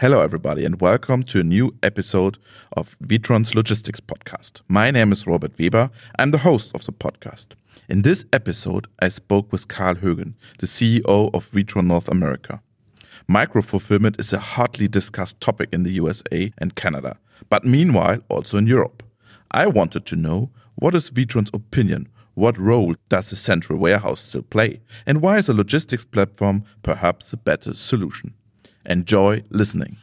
Hello, everybody, and welcome to a new episode of Witron's Logistics Podcast. My name is Robert Weber. I'm the host of the podcast. In this episode, I spoke with Karl Högen, the CEO of Witron North America. Micro fulfillment is a hotly discussed topic in the USA and Canada, but meanwhile also in Europe. I wanted to know what is Witron's opinion? What role does the central warehouse still play? And why is a logistics platform perhaps a better solution? Enjoy listening.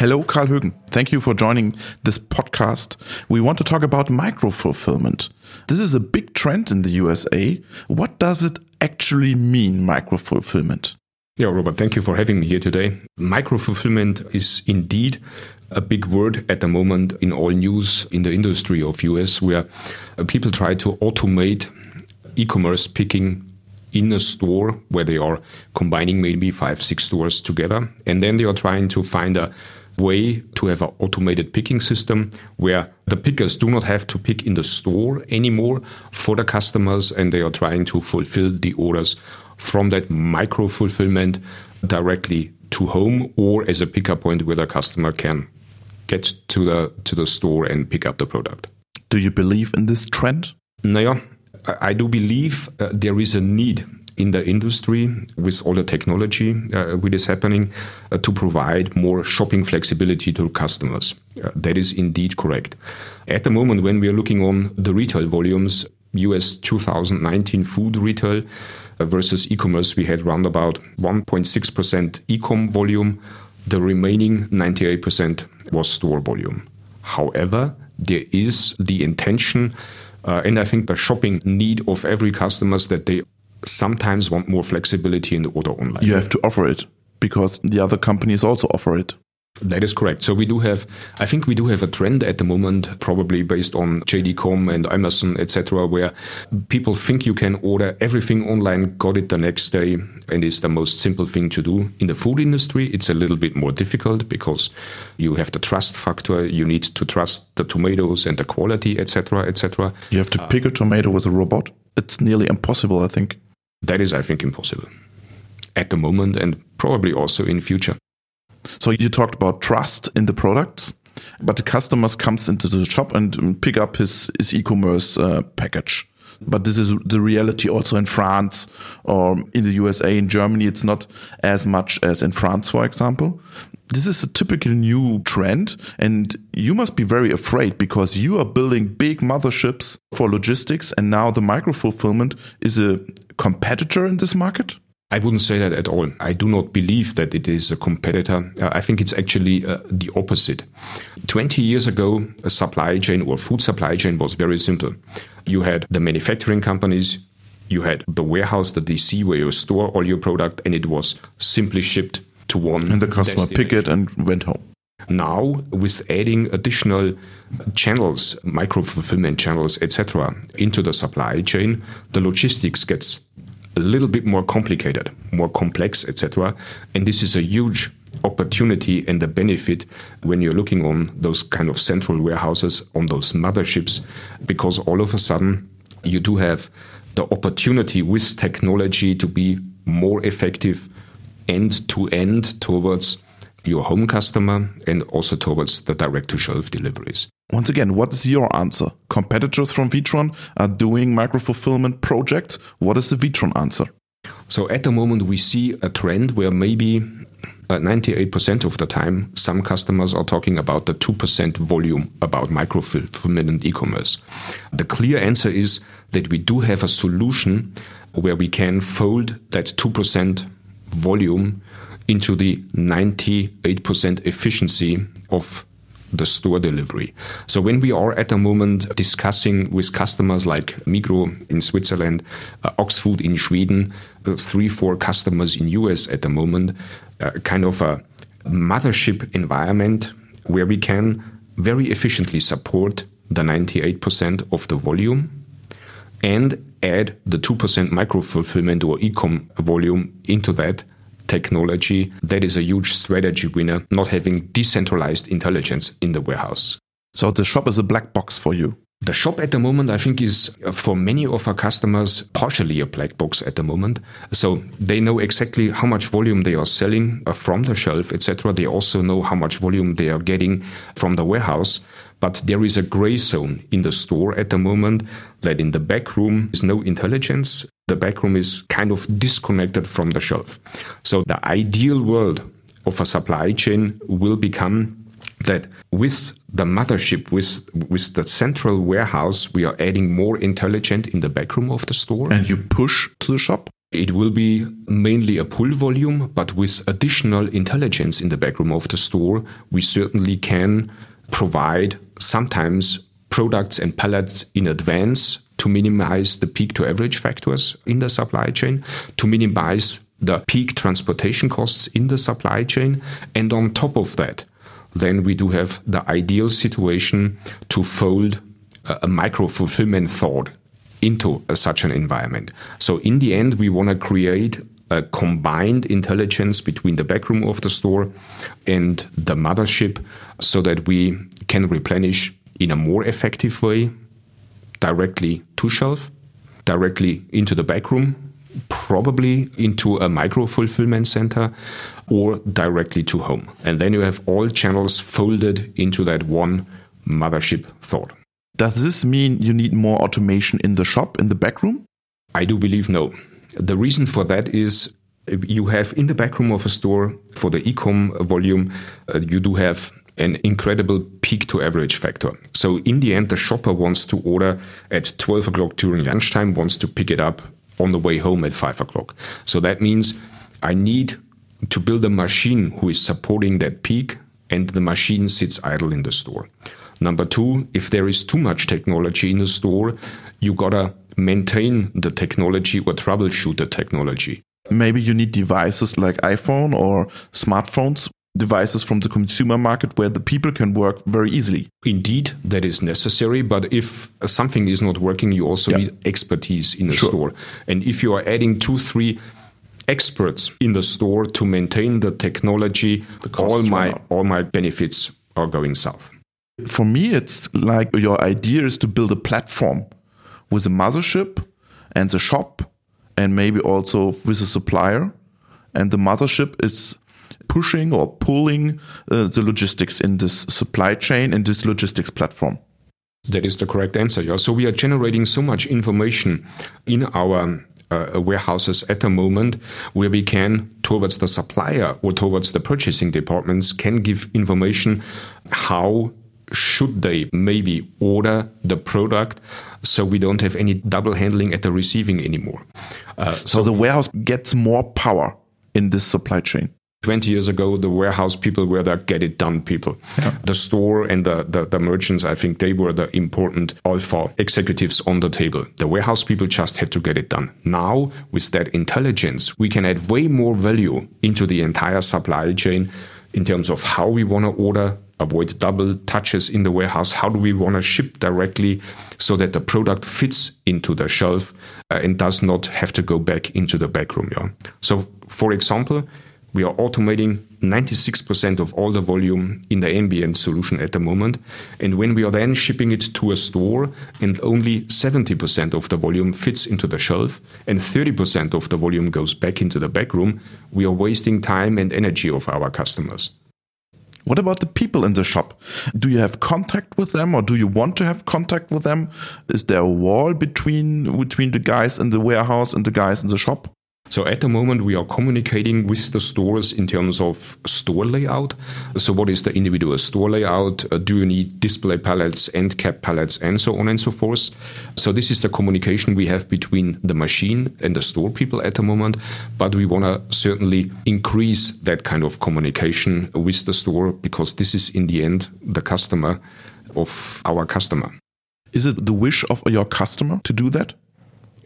Hello, Karl Högen. Thank you for joining this podcast. We want to talk about micro fulfillment. This is a big trend in the USA. What does it actually mean, micro fulfillment? Yeah, Robert, thank you for having me here today. Micro fulfillment is indeed a big word at the moment in all news in the industry of US where uh, people try to automate e-commerce picking in a store where they are combining maybe five, six stores together. And then they are trying to find a way to have an automated picking system where the pickers do not have to pick in the store anymore for the customers and they are trying to fulfill the orders from that micro fulfillment directly to home or as a pickup point where the customer can get to the to the store and pick up the product. Do you believe in this trend? Naja, I do believe uh, there is a need in the industry with all the technology uh, which is happening uh, to provide more shopping flexibility to customers. Uh, that is indeed correct. At the moment, when we are looking on the retail volumes, US 2019 food retail uh, versus e-commerce, we had around about 1.6% e-com volume. The remaining 98% was store volume. However, there is the intention uh, and I think the shopping need of every customers that they sometimes want more flexibility in the order online. You have to offer it because the other companies also offer it. That is correct. So we do have, I think we do have a trend at the moment, probably based on JD.com and Amazon, etc., where people think you can order everything online, got it the next day, and it's the most simple thing to do. In the food industry, it's a little bit more difficult because you have the trust factor. You need to trust the tomatoes and the quality, etc., etc. You have to uh, pick a tomato with a robot. It's nearly impossible, I think. That is, I think, impossible at the moment and probably also in future. So you talked about trust in the products, but the customers comes into the shop and pick up his, his e-commerce uh, package. But this is the reality also in France or in the USA, in Germany. It's not as much as in France, for example. This is a typical new trend, and you must be very afraid because you are building big motherships for logistics, and now the micro fulfillment is a competitor in this market. I wouldn't say that at all. I do not believe that it is a competitor. Uh, I think it's actually uh, the opposite. 20 years ago, a supply chain or food supply chain was very simple. You had the manufacturing companies, you had the warehouse, the DC where you store all your product, and it was simply shipped to one. And the customer picked it and went home. Now, with adding additional channels, micro fulfillment channels, etc., into the supply chain, the logistics gets a little bit more complicated, more complex, etc. And this is a huge opportunity and a benefit when you're looking on those kind of central warehouses, on those motherships, because all of a sudden you do have the opportunity with technology to be more effective end to end towards your home customer and also towards the direct to shelf deliveries. Once again, what is your answer? Competitors from Witron are doing micro fulfillment projects. What is the Witron answer? So at the moment, we see a trend where maybe 98% uh, of the time, some customers are talking about the 2% volume about micro fulfillment and e-commerce. The clear answer is that we do have a solution where we can fold that 2% volume into the 98% efficiency of the store delivery. So when we are at the moment discussing with customers like Migros in Switzerland, uh, Axfood in Sweden, uh, three, four customers in US at the moment, uh, kind of a mothership environment where we can very efficiently support the 98% of the volume and add the 2% micro fulfillment or e-com volume into that technology, that is a huge strategy winner, not having decentralized intelligence in the warehouse. So the shop is a black box for you. The shop at the moment, I think, is uh, for many of our customers partially a black box at the moment. So they know exactly how much volume they are selling uh, from the shelf, etc. They also know how much volume they are getting from the warehouse. But there is a gray zone in the store at the moment that in the back room is no intelligence. The back room is kind of disconnected from the shelf. So the ideal world of a supply chain will become that with the mothership, with with the central warehouse, we are adding more intelligent in the backroom of the store. And you push to the shop? It will be mainly a pull volume, but with additional intelligence in the backroom of the store, we certainly can provide sometimes products and pallets in advance to minimize the peak to average factors in the supply chain, to minimize the peak transportation costs in the supply chain. And on top of that, then we do have the ideal situation to fold a, a micro fulfillment thought into a, such an environment. So in the end, we want to create a combined intelligence between the backroom of the store and the mothership so that we can replenish in a more effective way directly to shelf, directly into the backroom, probably into a micro fulfillment center or directly to home. And then you have all channels folded into that one mothership thought. Does this mean you need more automation in the shop, in the backroom? I do believe no. The reason for that is you have in the backroom of a store for the e-com volume, uh, you do have an incredible peak to average factor. So in the end, the shopper wants to order at 12 o'clock during lunchtime, wants to pick it up on the way home at 5 o'clock. So that means I need to build a machine who is supporting that peak and the machine sits idle in the store. Number two, if there is too much technology in the store, you gotta maintain the technology or troubleshoot the technology. Maybe you need devices like iPhone or smartphones, devices from the consumer market where the people can work very easily. Indeed, that is necessary. But if something is not working, you also need expertise in the sure. store. And if you are adding two, three experts in the store to maintain the technology, the all my all my benefits are going south. For me, it's like your idea is to build a platform with a mothership and the shop, and maybe also with a supplier. And the mothership is pushing or pulling uh, the logistics in this supply chain, in this logistics platform. That is the correct answer. Yeah. So we are generating so much information in our uh, warehouses at the moment where we can towards the supplier or towards the purchasing departments can give information how should they maybe order the product so we don't have any double handling at the receiving anymore. Uh, so, so the warehouse gets more power in this supply chain. 20 years ago, the warehouse people were the get it done people. Yeah. The store and the, the, the, merchants, I think they were the important alpha executives on the table. The warehouse people just had to get it done. Now, with that intelligence, we can add way more value into the entire supply chain in terms of how we want to order, avoid double touches in the warehouse. How do we want to ship directly so that the product fits into the shelf uh, and does not have to go back into the back room? Yeah. So, for example, we are automating 96% of all the volume in the ambient solution at the moment. And when we are then shipping it to a store and only 70% of the volume fits into the shelf and 30% of the volume goes back into the back room, we are wasting time and energy of our customers. What about the people in the shop? Do you have contact with them or do you want to have contact with them? Is there a wall between between the guys in the warehouse and the guys in the shop? So at the moment, we are communicating with the stores in terms of store layout. So what is the individual store layout? Uh, do you need display pallets, end cap pallets, and so on and so forth? So this is the communication we have between the machine and the store people at the moment. But we want to certainly increase that kind of communication with the store because this is in the end the customer of our customer. Is it the wish of your customer to do that?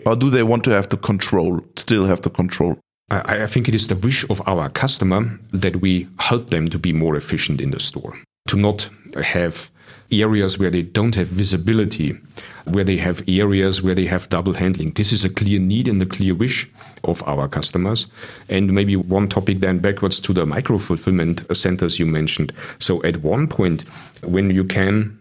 Or do they want to have the control, still have the control? I, I think it is the wish of our customer that we help them to be more efficient in the store, to not have areas where they don't have visibility, where they have areas where they have double handling. This is a clear need and a clear wish of our customers. And maybe one topic then backwards to the micro fulfillment centers you mentioned. So at one point, when you can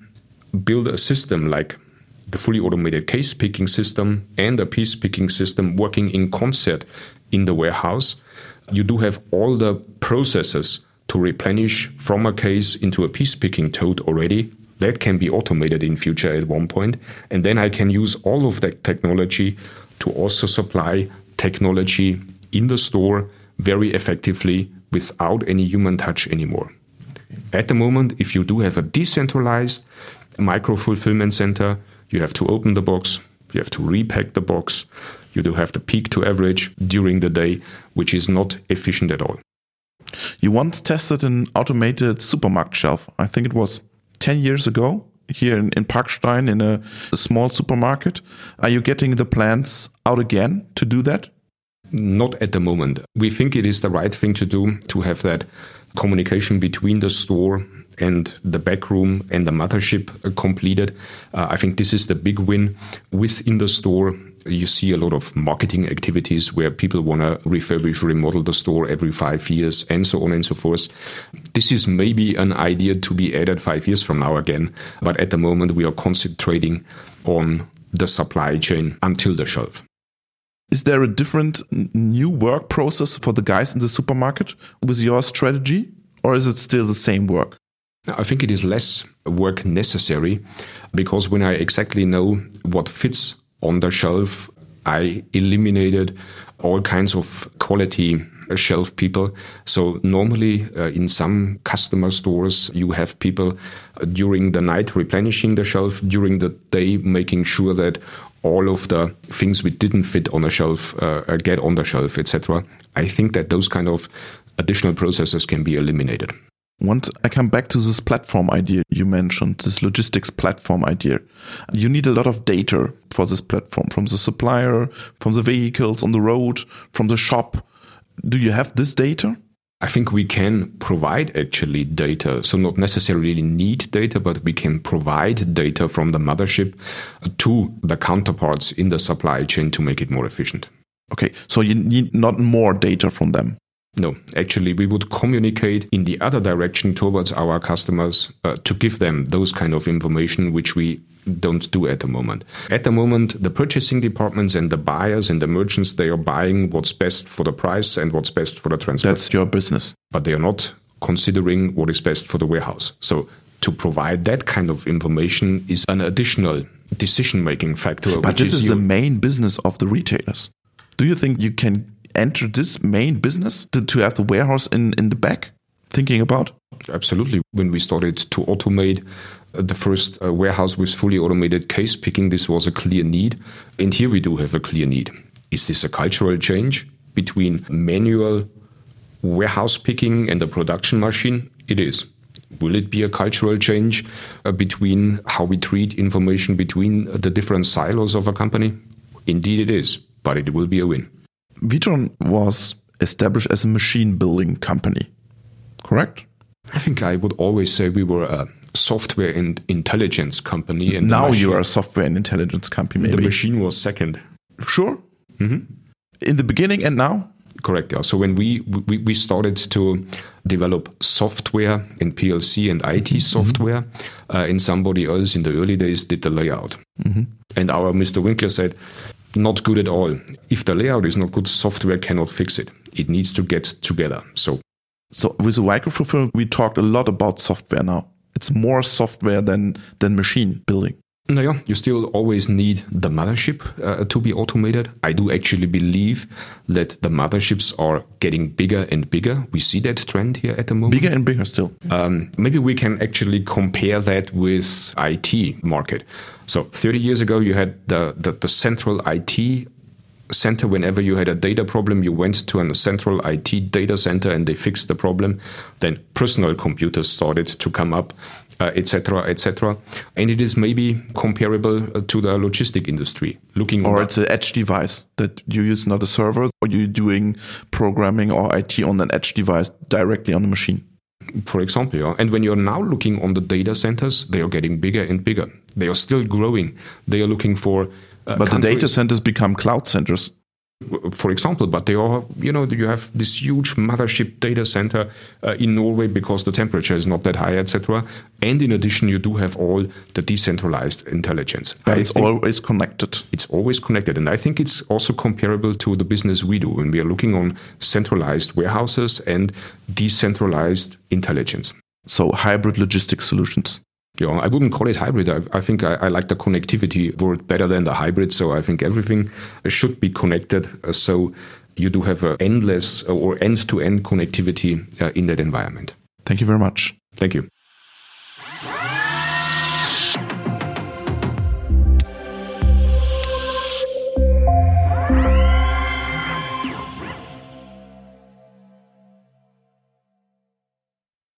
build a system like the fully automated case picking system and a piece picking system working in concert in the warehouse, you do have all the processes to replenish from a case into a piece picking tote already. That can be automated in future at one point. And then I can use all of that technology to also supply technology in the store very effectively without any human touch anymore. At the moment, if you do have a decentralized micro fulfillment center, you have to open the box, you have to repack the box, you do have the peak to average during the day, which is not efficient at all. You once tested an automated supermarket shelf. I think it was 10 years ago here in, in Parkstein in a, a small supermarket. Are you getting the plans out again to do that? Not at the moment. We think it is the right thing to do to have that communication between the store and the back room and the mothership completed. Uh, I think this is the big win within the store you see a lot of marketing activities where people want to refurbish, remodel the store every five years, and so on and so forth. This is maybe an idea to be added five years from now again, but at the moment we are concentrating on the supply chain until the shelf. Is there a different new work process for the guys in the supermarket with your strategy, or is it still the same work? I think it is less work necessary because when I exactly know what fits on the shelf. I eliminated all kinds of quality shelf people. So normally uh, in some customer stores, you have people uh, during the night replenishing the shelf, during the day making sure that all of the things we didn't fit on a shelf uh, uh get on the shelf, etc. I think that those kind of additional processes can be eliminated. Want I come back to this platform idea you mentioned, this logistics platform idea. You need a lot of data for this platform from the supplier, from the vehicles on the road, from the shop. Do you have this data? I think we can provide actually data. So, not necessarily need data, but we can provide data from the mothership to the counterparts in the supply chain to make it more efficient. Okay, so you need not more data from them. No, actually, we would communicate in the other direction towards our customers uh, to give them those kind of information, which we don't do at the moment. At the moment, the purchasing departments and the buyers and the merchants, they are buying what's best for the price and what's best for the transport. That's your business. But they are not considering what is best for the warehouse. So to provide that kind of information is an additional decision making factor. But this is, is the main business of the retailers. Do you think you can enter this main business to, to have the warehouse in, in the back thinking about? Absolutely. When we started to automate uh, the first uh, warehouse with fully automated case picking, this was a clear need. And here we do have a clear need. Is this a cultural change between manual warehouse picking and the production machine? It is. Will it be a cultural change uh, between how we treat information between the different silos of a company? Indeed, it is, but it will be a win. Witron was established as a machine building company, correct? I think I would always say we were a software and intelligence company. And now you are a software and intelligence company, maybe. The machine was second. Sure. Mm-hmm. In the beginning and now? Correct. Yeah. So when we, we, we started to develop software and PLC and IT mm-hmm. software, uh, and somebody else in the early days did the layout. Mm-hmm. And our Mr. Winkler said, not good at all. If the layout is not good, software cannot fix it. It needs to get together. So, so with the microfilm, we talked a lot about software now. It's more software than than machine building. No, yeah, you still always need the mothership uh, to be automated. I do actually believe that the motherships are getting bigger and bigger. We see that trend here at the moment. Bigger and bigger still. Um, maybe we can actually compare that with IT market. So 30 years ago, you had the, the, the central IT center. Whenever you had a data problem, you went to a central IT data center and they fixed the problem. Then personal computers started to come up, etc., etc. Et and it is maybe comparable uh, to the logistic industry. Looking or it's an edge device that you use not a server, or you're doing programming or IT on an edge device directly on the machine for example. Yeah? And when you're now looking on the data centers, they are getting bigger and bigger. They are still growing. They are looking for. Uh, but countries. the data centers become cloud centers. For example, but they are, you know, you have this huge mothership data center uh, in Norway because the temperature is not that high, etc. And in addition, you do have all the decentralized intelligence. But it's always connected. It's always connected. And I think it's also comparable to the business we do when we are looking on centralized warehouses and decentralized intelligence. So hybrid logistics solutions. I wouldn't call it hybrid. I, I think I, I, like the connectivity word better than the hybrid. So I think everything should be connected. Uh, so you do have endless or end to end connectivity uh, in that environment. Thank you very much. Thank you.